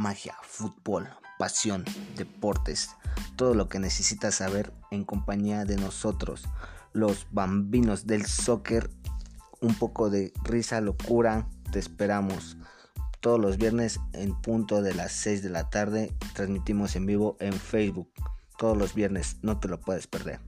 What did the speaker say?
magia, fútbol, pasión, deportes, todo lo que necesitas saber en compañía de nosotros, los bambinos del soccer, un poco de risa, locura, te esperamos. Todos los viernes en punto de las 6 de la tarde transmitimos en vivo en Facebook. Todos los viernes, no te lo puedes perder.